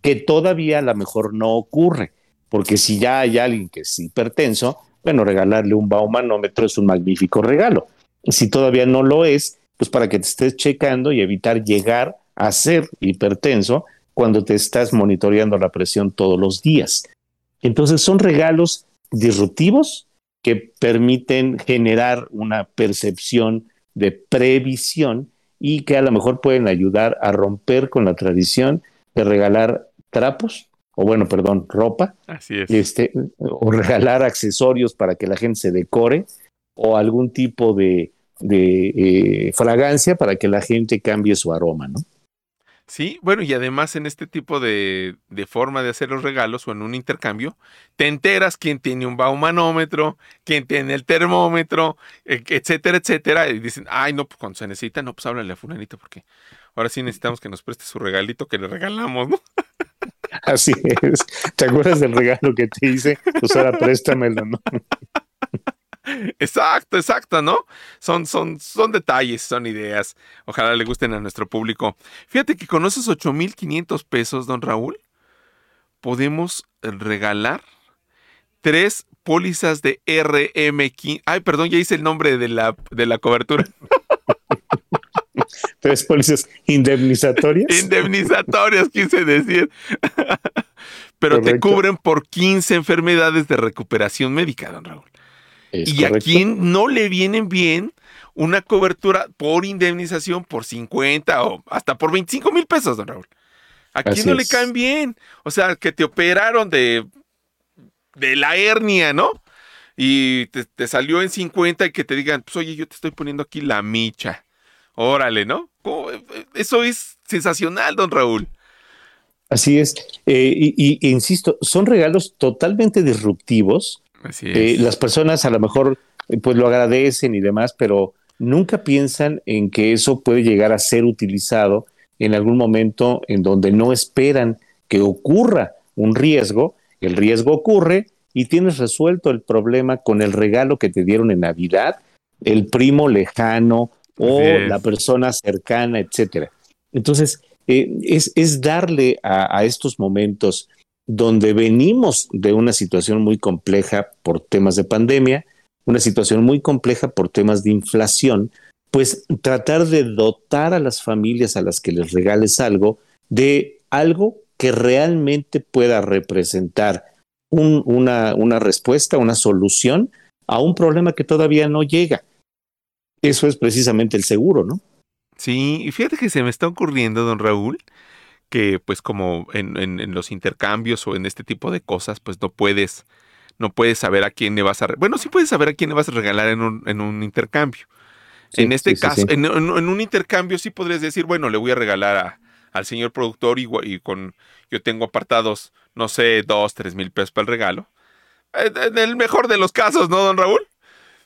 que todavía a lo mejor no ocurre, porque si ya hay alguien que es hipertenso, bueno, regalarle un baumanómetro es un magnífico regalo. Si todavía no lo es, pues para que te estés checando y evitar llegar a ser hipertenso cuando te estás monitoreando la presión todos los días. Entonces son regalos disruptivos que permiten generar una percepción de previsión y que a lo mejor pueden ayudar a romper con la tradición de regalar trapos, o bueno, perdón, ropa, Así es. Este, o regalar accesorios para que la gente se decore, o algún tipo de, eh, fragancia para que la gente cambie su aroma, ¿no? Sí, bueno, y además en este tipo de, forma de hacer los regalos o en un intercambio, te enteras quién tiene un baumanómetro, quién tiene el termómetro, e, etcétera, etcétera. Y dicen, ay, no, pues cuando se necesita, no, pues háblale a fulanito porque ahora sí necesitamos que nos preste su regalito que le regalamos, ¿no? Así es. ¿Te acuerdas del regalo que te hice? Pues ahora préstamelo, ¿no? Exacto, exacto, ¿no? Son, son, son detalles, son ideas. Ojalá le gusten a nuestro público. Fíjate que con esos 8,500 pesos, don Raúl, podemos regalar tres pólizas de RM15. Ay, perdón, ya hice el nombre de la, de la cobertura. tres pólizas indemnizatorias. Indemnizatorias, quise decir. Pero te cubren por 15 enfermedades de recuperación médica, don Raúl y a quien no le vienen bien una cobertura por indemnización por 50 o hasta por 25 mil pesos, don Raúl. ¿A quién no le caen bien? O sea, que te operaron de, de la hernia, ¿no? Y te, salió en 50 y que te digan, pues oye, yo te estoy poniendo aquí la micha. Órale, ¿no? Eso es sensacional, don Raúl. Así es. Eh, y, insisto, son regalos totalmente disruptivos eh, las personas a lo mejor eh, pues lo agradecen y demás, pero nunca piensan en que eso puede llegar a ser utilizado en algún momento en donde no esperan que ocurra un riesgo. El riesgo ocurre y tienes resuelto el problema con el regalo que te dieron en Navidad, el primo lejano o la persona cercana, etcétera. Entonces, eh, es, es, darle a, a, estos momentos donde venimos de una situación muy compleja por temas de pandemia, una situación muy compleja por temas de inflación, pues tratar de dotar a las familias a las que les regales algo de algo que realmente pueda representar una, una respuesta, una solución a un problema que todavía no llega. Eso es precisamente el seguro, ¿no? Sí, y fíjate que se me está ocurriendo, don Raúl, que pues como en, en, los intercambios o en este tipo de cosas, pues no puedes, no puedes saber a quién le vas a... Bueno, sí puedes saber a quién le vas a regalar en un, en un intercambio. en este caso, en, en, un intercambio sí podrías decir, bueno, le voy a regalar a, al señor productor y, y, con, yo tengo apartados, no sé, dos, tres mil pesos para el regalo. En el mejor de los casos, ¿no, don Raúl?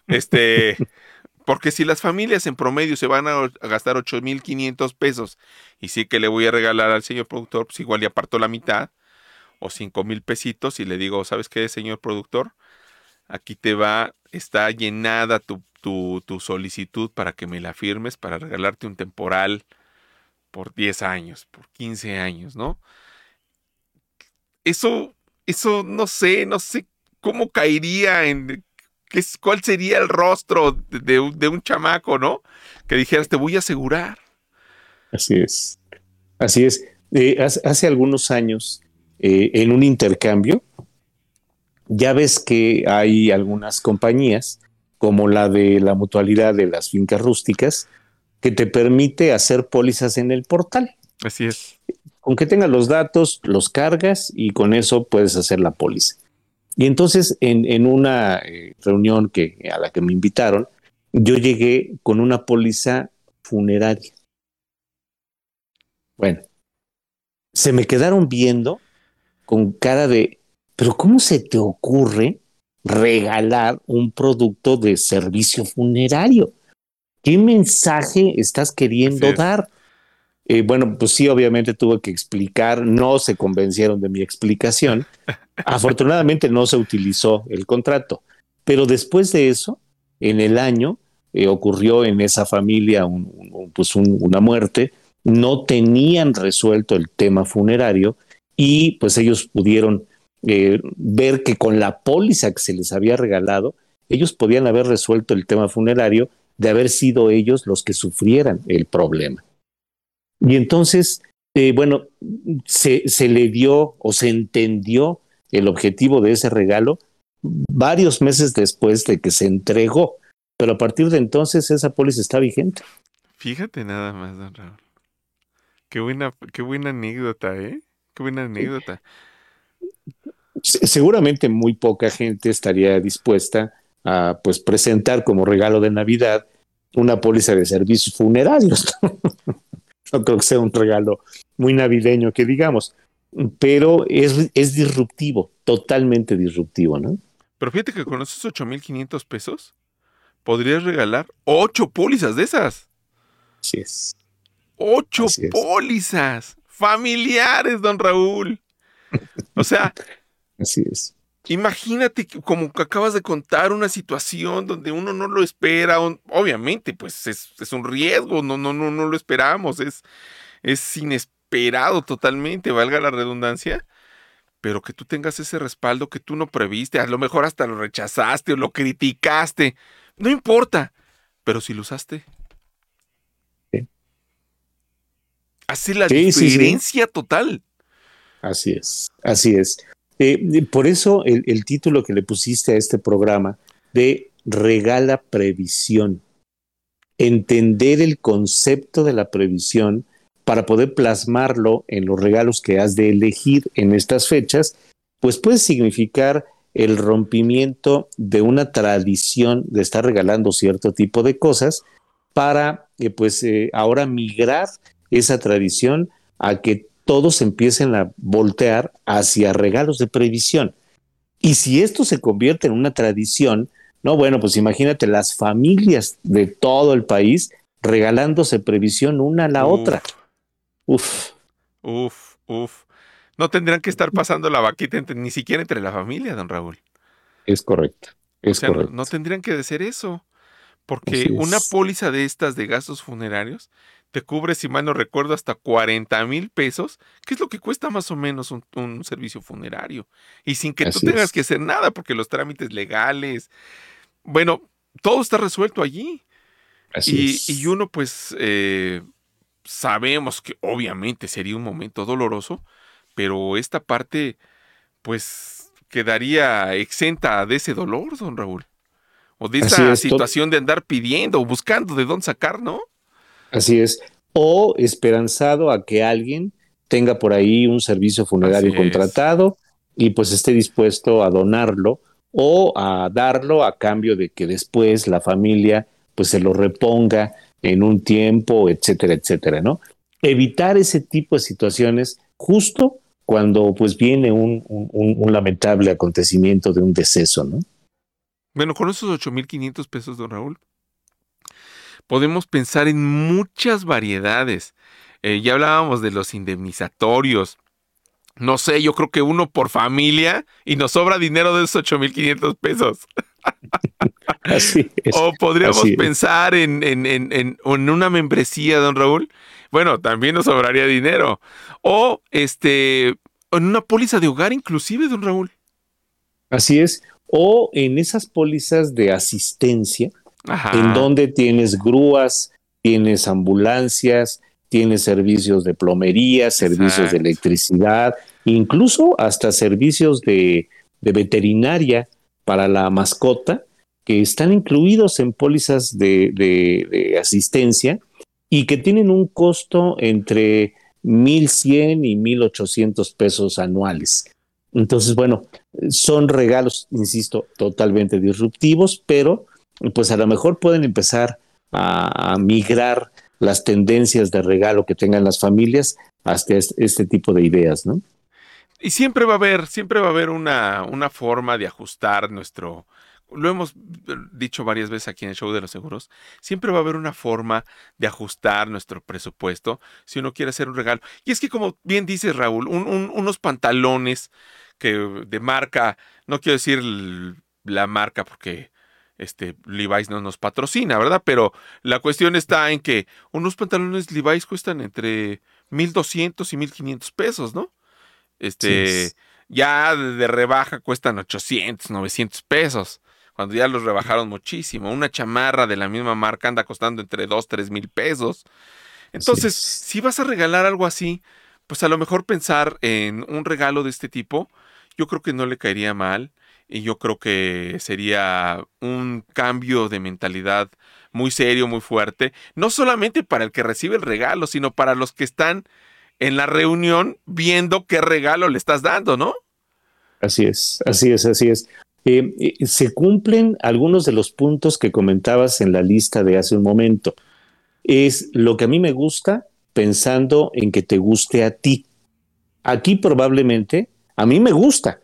Este, porque si las familias en promedio se van a, gastar 8.500 pesos y sí que le voy a regalar al señor productor, pues igual le aparto la mitad o 5 mil pesitos y le digo, ¿sabes qué, señor productor? Aquí te va, está llenada tu, tu, tu solicitud para que me la firmes, para regalarte un temporal por 10 años, por 15 años, ¿no? Eso, eso no sé, no sé cómo caería en ¿Cuál sería el rostro de, un chamaco, no? Que dijeras, te voy a asegurar. Así es. Así es. Eh, hace, algunos años, eh, en un intercambio, ya ves que hay algunas compañías, como la de la mutualidad de las fincas rústicas, que te permite hacer pólizas en el portal. Así es. Con que tengas los datos, los cargas y con eso puedes hacer la póliza. Y entonces en, una eh, reunión que, a la que me invitaron, yo llegué con una póliza funeraria. Bueno, se me quedaron viendo con cara de, pero ¿cómo se te ocurre regalar un producto de servicio funerario? ¿Qué mensaje estás queriendo dar? Eh, bueno, pues sí, obviamente tuve que explicar, no se convencieron de mi explicación. Afortunadamente no se utilizó el contrato, pero después de eso, en el año, eh, ocurrió en esa familia pues una muerte, no tenían resuelto el tema funerario y pues ellos pudieron eh, ver que con la póliza que se les había regalado, ellos podían haber resuelto el tema funerario de haber sido ellos los que sufrieran el problema. Y entonces, eh, bueno, se, se, le dio o se entendió el objetivo de ese regalo varios meses después de que se entregó, pero a partir de entonces esa póliza está vigente. Fíjate nada más, don Raúl. Qué buena, qué buena anécdota, ¿eh? Qué buena anécdota. Seguramente muy poca gente estaría dispuesta a pues presentar como regalo de Navidad una póliza de servicios funerarios. no creo que sea un regalo muy navideño que digamos, pero es, es disruptivo, totalmente disruptivo, ¿no? Pero fíjate que con esos 8.500 pesos podrías regalar ocho pólizas de esas. Así es. Ocho pólizas familiares, don Raúl. O sea. Así es. Imagínate como que acabas de contar una situación donde uno no lo espera, obviamente, pues es, es, un riesgo, no, no, no, no lo esperamos, es, es inesperado totalmente, valga la redundancia, pero que tú tengas ese respaldo que tú no previste, a lo mejor hasta lo rechazaste o lo criticaste, no importa, pero si lo usaste. Sí. Hace la diferencia total. Así es, así es. Eh, por eso el, título que le pusiste a este programa de Regala Previsión. Entender el concepto de la previsión para poder plasmarlo en los regalos que has de elegir en estas fechas, pues puede significar el rompimiento de una tradición de estar regalando cierto tipo de cosas para eh, pues eh, ahora migrar esa tradición a que todos empiecen a voltear hacia regalos de previsión. Y si esto se convierte en una tradición, no, bueno, pues imagínate las familias de todo el país regalándose previsión una a la otra. Uf. Uf, uf. No tendrían que estar pasando la vaquita ni siquiera entre la familia, don Raúl. Es correcto. Es o correcto. No, no, tendrían que decir eso. Porque una póliza de estas de gastos funerarios te cubre, si mal no recuerdo, hasta 40 mil pesos, que es lo que cuesta más o menos un, servicio funerario. Y sin que tú tengas que hacer nada, porque los trámites legales, bueno, todo está resuelto allí. Así y, y, uno, pues, eh, sabemos que obviamente sería un momento doloroso, pero esta parte, pues, quedaría exenta de ese dolor, don Raúl. O de esa situación de andar pidiendo o buscando de dónde sacar, ¿no? Así es. O esperanzado a que alguien tenga por ahí un servicio funerario contratado y pues esté dispuesto a donarlo o a darlo a cambio de que después la familia pues se lo reponga en un tiempo, etcétera, etcétera, ¿no? Evitar ese tipo de situaciones justo cuando pues viene un, lamentable acontecimiento de un deceso, ¿no? Bueno, con esos 8.500 pesos, don Raúl, podemos pensar en muchas variedades. Eh, ya hablábamos de los indemnizatorios. No sé, yo creo que uno por familia y nos sobra dinero de esos 8.500 pesos. Así es, o podríamos pensar en, en, en, en, una membresía, don Raúl. Bueno, también nos sobraría dinero. O este, en una póliza de hogar inclusive, don Raúl. Así es. O en esas pólizas de asistencia, en donde tienes grúas, tienes ambulancias, tienes servicios de plomería, servicios de electricidad, incluso hasta servicios de, veterinaria para la mascota, que están incluidos en pólizas de, de, asistencia y que tienen un costo entre 1.100 y 1.800 pesos anuales. Entonces, bueno, son regalos, insisto, totalmente disruptivos, pero pues a lo mejor pueden empezar a, migrar las tendencias de regalo que tengan las familias hasta este, tipo de ideas, ¿no? Y siempre va a haber, siempre va a haber una, una forma de ajustar nuestro, lo hemos dicho varias veces aquí en el show de los seguros, siempre va a haber una forma de ajustar nuestro presupuesto si uno quiere hacer un regalo. Y es que como bien dice Raúl, unos pantalones que de marca, no quiero decir la marca porque este, Levi's no nos patrocina, ¿verdad? Pero la cuestión está en que unos pantalones Levi's cuestan entre 1200 y 1500 pesos, ¿no? Este, ya de rebaja cuestan 800, 900 pesos. Cuando ya los rebajaron muchísimo. Una chamarra de la misma marca anda costando entre 2, 3 mil pesos. Entonces, si vas a regalar algo así, pues a lo mejor pensar en un regalo de este tipo, yo creo que no le caería mal y yo creo que sería un cambio de mentalidad muy serio, muy fuerte, no solamente para el que recibe el regalo, sino para los que están en la reunión viendo qué regalo le estás dando, ¿no? Así es, así es, así es. Eh, eh, se cumplen algunos de los puntos que comentabas en la lista de hace un momento. Es lo que a mí me gusta pensando en que te guste a ti. Aquí probablemente a mí me gusta,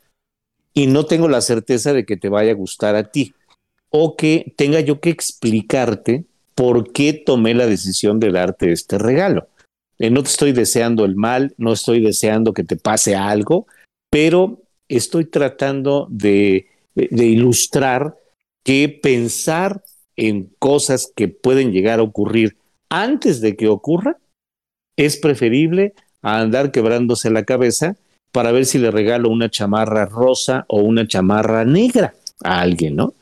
y no tengo la certeza de que te vaya a gustar a ti o que tenga yo que explicarte por qué tomé la decisión de darte este regalo. Eh, no te estoy deseando el mal, no estoy deseando que te pase algo, pero estoy tratando de, de ilustrar que pensar en cosas que pueden llegar a ocurrir antes de que ocurra es preferible a andar quebrándose la cabeza para ver si le regalo una chamarra rosa o una chamarra negra a alguien, ¿no?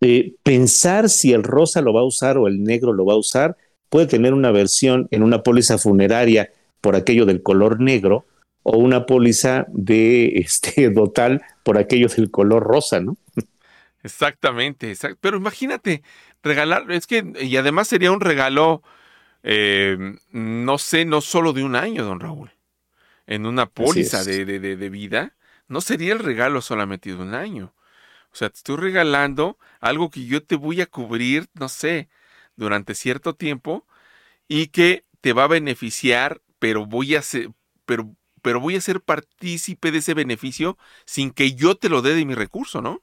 Eh, pensar si el rosa lo va a usar o el negro lo va a usar puede tener una versión en una póliza funeraria por aquello del color negro o una póliza de este dotal por aquello del color rosa, ¿no? Exactamente, pero imagínate, regalar, es que, y además sería un regalo, eh, no sé, no solo de un año, don Raúl en una póliza de, de, de, vida, no sería el regalo solamente de un año. O sea, te estoy regalando algo que yo te voy a cubrir, no sé, durante cierto tiempo y que te va a beneficiar, pero voy a ser, pero, pero voy a ser partícipe de ese beneficio sin que yo te lo dé de mi recurso, ¿no?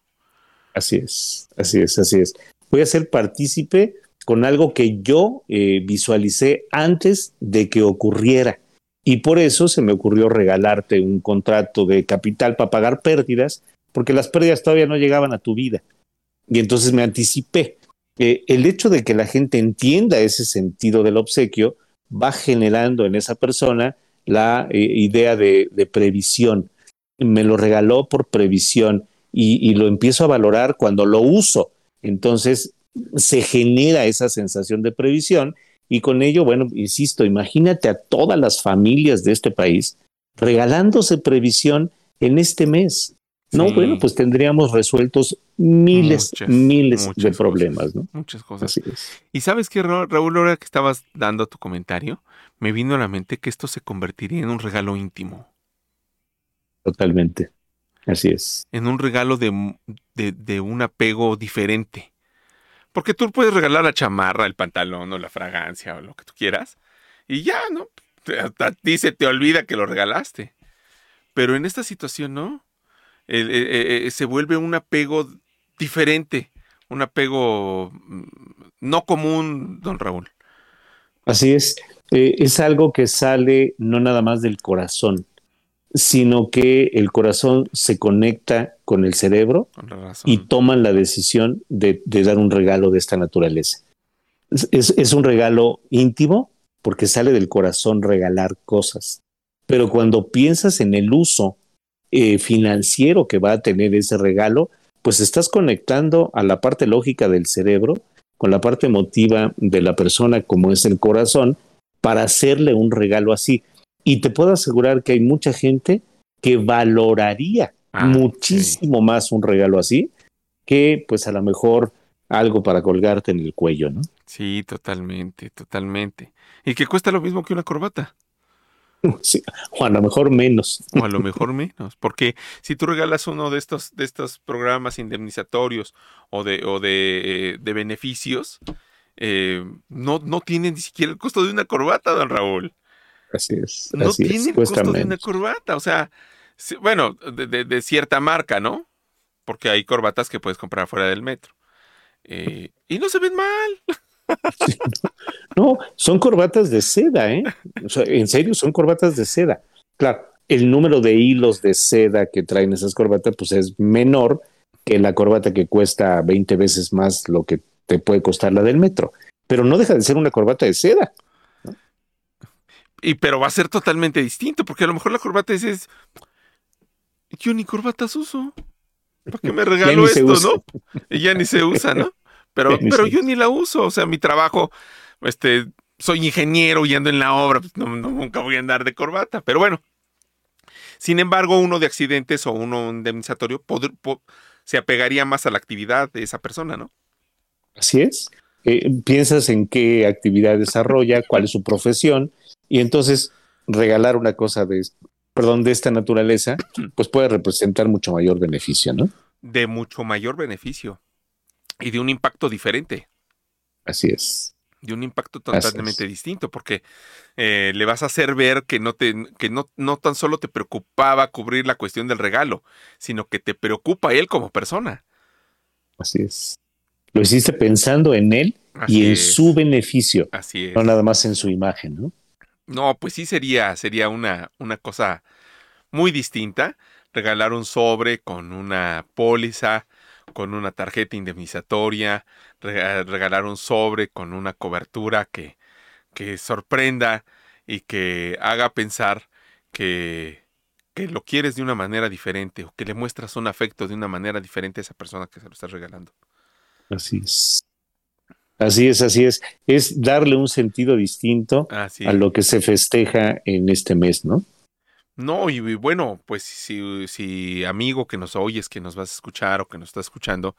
Así es, así es, así es. Voy a ser partícipe con algo que yo eh, visualicé antes de que ocurriera Y por eso se me ocurrió regalarte un contrato de capital para pagar pérdidas, porque las pérdidas todavía no llegaban a tu vida. Y entonces me anticipé. Eh, el hecho de que la gente entienda ese sentido del obsequio va generando en esa persona la eh, idea de, previsión. Me lo regaló por previsión y, lo empiezo a valorar cuando lo uso. Entonces se genera esa sensación de previsión y con ello, bueno, insisto, imagínate a todas las familias de este país regalándose previsión en este mes. No, bueno, pues tendríamos resueltos miles, miles de problemas, ¿no? Muchas cosas. Y sabes que, Raúl, ahora que estabas dando tu comentario, me vino a la mente que esto se convertiría en un regalo íntimo. Totalmente. Así es. En un regalo de, de, un apego diferente. Porque tú puedes regalar la chamarra, el pantalón o la fragancia o lo que tú quieras. Y ya, ¿no? A ti se te olvida que lo regalaste. Pero en esta situación, ¿no? Eh, eh, eh, se vuelve un apego diferente, un apego mm, no común, don Raúl. Así es, es algo que sale no nada más del corazón, sino que el corazón se conecta con el cerebro y toman la decisión de, dar un regalo de esta naturaleza. es, un regalo íntimo porque sale del corazón regalar cosas, pero cuando piensas en el uso eh, financiero que va a tener ese regalo, pues estás conectando a la parte lógica del cerebro con la parte emotiva de la persona, como es el corazón, para hacerle un regalo así. Y te puedo asegurar que hay mucha gente que valoraría ah, muchísimo más un regalo así que pues a lo mejor algo para colgarte en el cuello, ¿no? Sí, totalmente, totalmente. Y que cuesta lo mismo que una corbata. o a lo mejor menos. O a lo mejor menos, porque si tú regalas uno de estos, de estos programas indemnizatorios o de, o de, eh, beneficios, eh, no, no tiene ni siquiera el costo de una corbata, don Raúl. Así es. No tiene el costo de una corbata, o sea, bueno, de, cierta marca, ¿no? Porque hay corbatas que puedes comprar fuera del metro. Eh, y no se ven mal. no, son corbatas de seda, ¿eh? en serio, son corbatas de seda. Claro, el número de hilos de seda que traen esas corbatas, pues es menor que la corbata que cuesta 20 veces más lo que te puede costar la del metro. Pero no deja de ser una corbata de seda. Y pero va a ser totalmente distinto, porque a lo mejor la corbata es, yo ni corbatas uso. ¿Para qué me regalo esto, no? Y ya ni se usa, ¿no? Pero, pero yo ni la uso, o sea, mi trabajo, este, soy ingeniero y ando en la obra, pues nunca voy a andar de corbata, pero bueno. Sin embargo, uno de accidentes o uno indemnizatorio se apegaría más a la actividad de esa persona, ¿no? Así es. Eh, piensas en qué actividad desarrolla, cuál es su profesión, y entonces regalar una cosa de, perdón, de esta naturaleza, pues puede representar mucho mayor beneficio, ¿no? De mucho mayor beneficio y de un impacto diferente. Así es. De un impacto totalmente distinto, porque eh, le vas a hacer ver que no te, que no, no tan solo te preocupaba cubrir la cuestión del regalo, sino que te preocupa él como persona. Así es. Lo hiciste pensando en él y en su beneficio. Así es. No nada más en su imagen, ¿no? No, pues sí sería, sería una, una cosa muy distinta. Regalar un sobre con una póliza, con una tarjeta indemnizatoria, regalar un sobre con una cobertura que, que sorprenda y que haga pensar que, que lo quieres de una manera diferente o que le muestras un afecto de una manera diferente a esa persona que se lo estás regalando. Así es. Así es, así es. Es darle un sentido distinto a lo que se festeja en este mes, ¿no? No, y, bueno, pues si, si, amigo que nos oyes, que nos vas a escuchar o que nos está escuchando,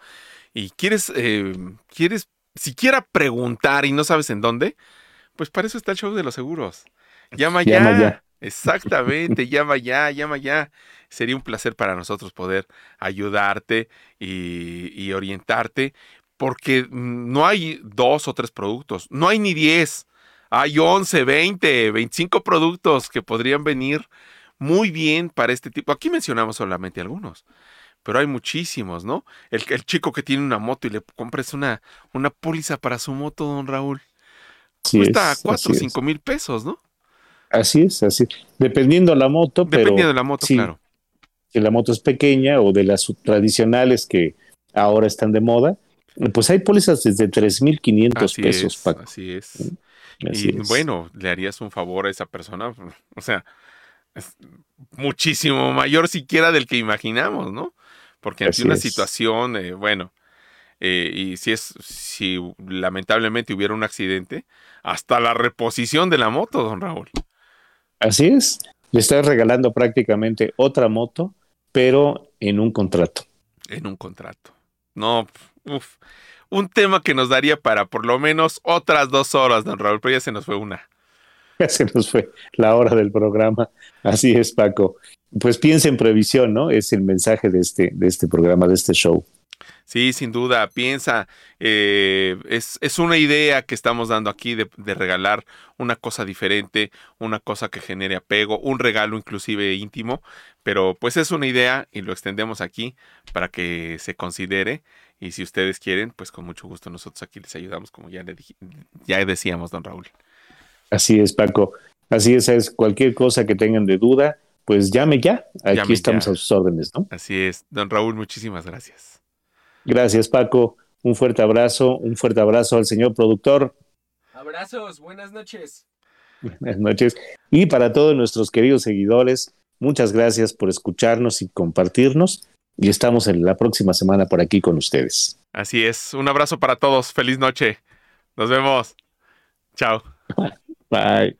y quieres, eh, quieres siquiera preguntar y no sabes en dónde, pues para eso está el show de los seguros. Llama ya. Llama ya. Exactamente, llama ya, llama ya. Sería un placer para nosotros poder ayudarte y, y orientarte, porque no hay dos o tres productos, no hay ni diez, hay once, veinte, veinticinco productos que podrían venir muy bien para este tipo. Aquí mencionamos solamente algunos, pero hay muchísimos, ¿no? El, el chico que tiene una moto y le compres una, una póliza para su moto, don Raúl. cuesta cuatro o cinco mil pesos, ¿no? Así es, así. Dependiendo la moto, Dependiendo de la moto, claro. Si la moto es pequeña o de las tradicionales que ahora están de moda, pues hay pólizas desde 3.500 pesos. Es, Así es. y bueno, le harías un favor a esa persona, o sea, es muchísimo mayor siquiera del que imaginamos, ¿no? Porque ante una situación, eh, bueno, eh, y si es, si lamentablemente hubiera un accidente, hasta la reposición de la moto, don Raúl. Así es. Le estás regalando prácticamente otra moto, pero en un contrato. En un contrato. No, uff. Un tema que nos daría para por lo menos otras dos horas, don Raúl, pero ya se nos fue una. Se nos fue la hora del programa. Así es, Paco. Pues piensa en previsión, ¿no? Es el mensaje de este, de este programa, de este show. Sí, sin duda, piensa, eh, es, es, una idea que estamos dando aquí de, de, regalar una cosa diferente, una cosa que genere apego, un regalo inclusive íntimo, pero pues es una idea y lo extendemos aquí para que se considere y si ustedes quieren, pues con mucho gusto nosotros aquí les ayudamos, como ya, le ya decíamos, don Raúl. Así es, Paco. Así es, es cualquier cosa que tengan de duda, pues llame ya. Aquí estamos a sus órdenes, ¿no? Así es. Don Raúl, muchísimas gracias. Gracias, Paco. Un fuerte abrazo, un fuerte abrazo al señor productor. Abrazos, buenas noches. Buenas noches. Y para todos nuestros queridos seguidores, muchas gracias por escucharnos y compartirnos. Y estamos en la próxima semana por aquí con ustedes. Así es. Un abrazo para todos. Feliz noche. Nos vemos. Chao. Bye.